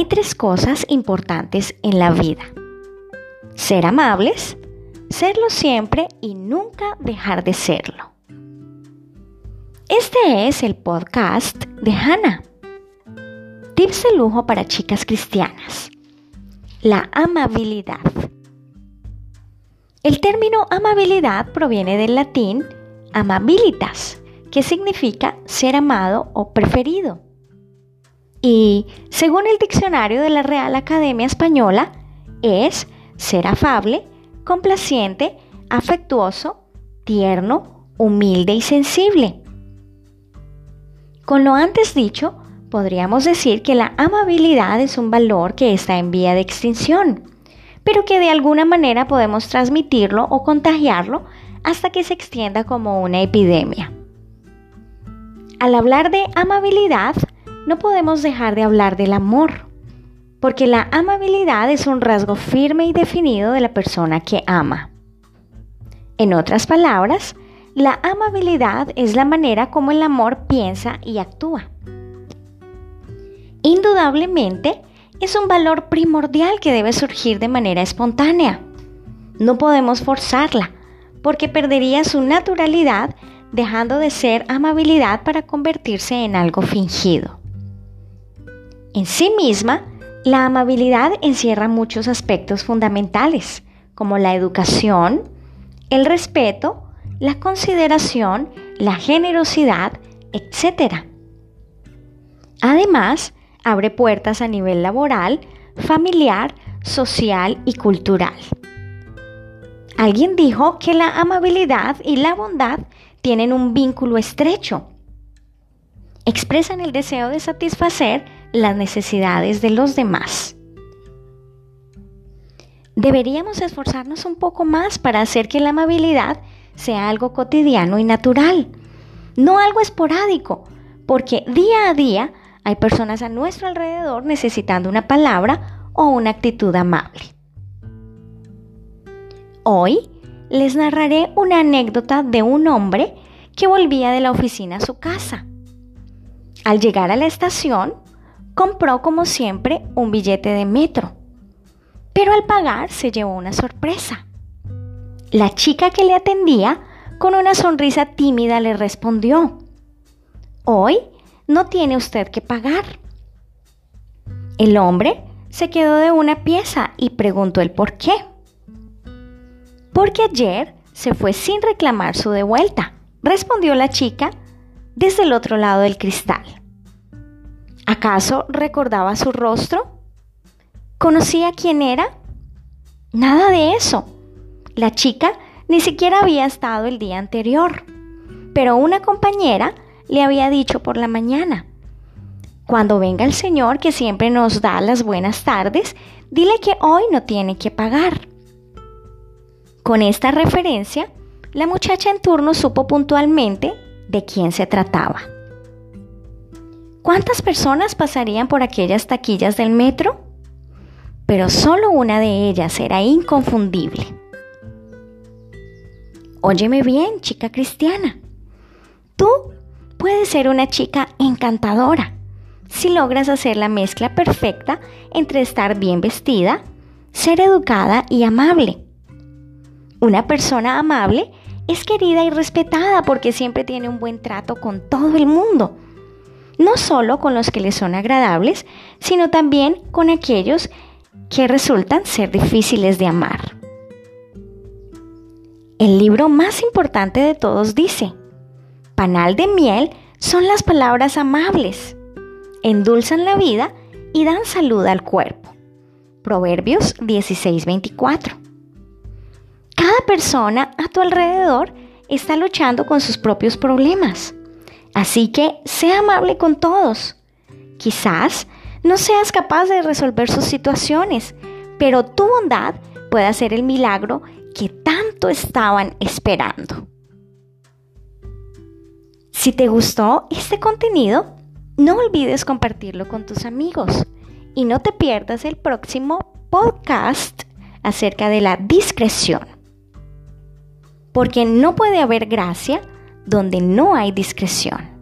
hay tres cosas importantes en la vida. Ser amables, serlo siempre y nunca dejar de serlo. Este es el podcast de Hannah. Tips de lujo para chicas cristianas. La amabilidad. El término amabilidad proviene del latín amabilitas, que significa ser amado o preferido. Y según el diccionario de la Real Academia Española, es ser afable, complaciente, afectuoso, tierno, humilde y sensible. Con lo antes dicho, podríamos decir que la amabilidad es un valor que está en vía de extinción, pero que de alguna manera podemos transmitirlo o contagiarlo hasta que se extienda como una epidemia. Al hablar de amabilidad, no podemos dejar de hablar del amor, porque la amabilidad es un rasgo firme y definido de la persona que ama. En otras palabras, la amabilidad es la manera como el amor piensa y actúa. Indudablemente, es un valor primordial que debe surgir de manera espontánea. No podemos forzarla, porque perdería su naturalidad dejando de ser amabilidad para convertirse en algo fingido. En sí misma, la amabilidad encierra muchos aspectos fundamentales, como la educación, el respeto, la consideración, la generosidad, etc. Además, abre puertas a nivel laboral, familiar, social y cultural. Alguien dijo que la amabilidad y la bondad tienen un vínculo estrecho. Expresan el deseo de satisfacer las necesidades de los demás. Deberíamos esforzarnos un poco más para hacer que la amabilidad sea algo cotidiano y natural, no algo esporádico, porque día a día hay personas a nuestro alrededor necesitando una palabra o una actitud amable. Hoy les narraré una anécdota de un hombre que volvía de la oficina a su casa. Al llegar a la estación, compró como siempre un billete de metro, pero al pagar se llevó una sorpresa. La chica que le atendía, con una sonrisa tímida, le respondió, Hoy no tiene usted que pagar. El hombre se quedó de una pieza y preguntó el por qué. Porque ayer se fue sin reclamar su devuelta, respondió la chica desde el otro lado del cristal. ¿Acaso recordaba su rostro? ¿Conocía quién era? Nada de eso. La chica ni siquiera había estado el día anterior, pero una compañera le había dicho por la mañana, cuando venga el Señor que siempre nos da las buenas tardes, dile que hoy no tiene que pagar. Con esta referencia, la muchacha en turno supo puntualmente de quién se trataba. ¿Cuántas personas pasarían por aquellas taquillas del metro? Pero solo una de ellas era inconfundible. Óyeme bien, chica cristiana. Tú puedes ser una chica encantadora si logras hacer la mezcla perfecta entre estar bien vestida, ser educada y amable. Una persona amable es querida y respetada porque siempre tiene un buen trato con todo el mundo no solo con los que les son agradables, sino también con aquellos que resultan ser difíciles de amar. El libro más importante de todos dice, panal de miel son las palabras amables, endulzan la vida y dan salud al cuerpo. Proverbios 16:24. Cada persona a tu alrededor está luchando con sus propios problemas. Así que sea amable con todos. Quizás no seas capaz de resolver sus situaciones, pero tu bondad puede hacer el milagro que tanto estaban esperando. Si te gustó este contenido, no olvides compartirlo con tus amigos y no te pierdas el próximo podcast acerca de la discreción. Porque no puede haber gracia donde no hay discreción.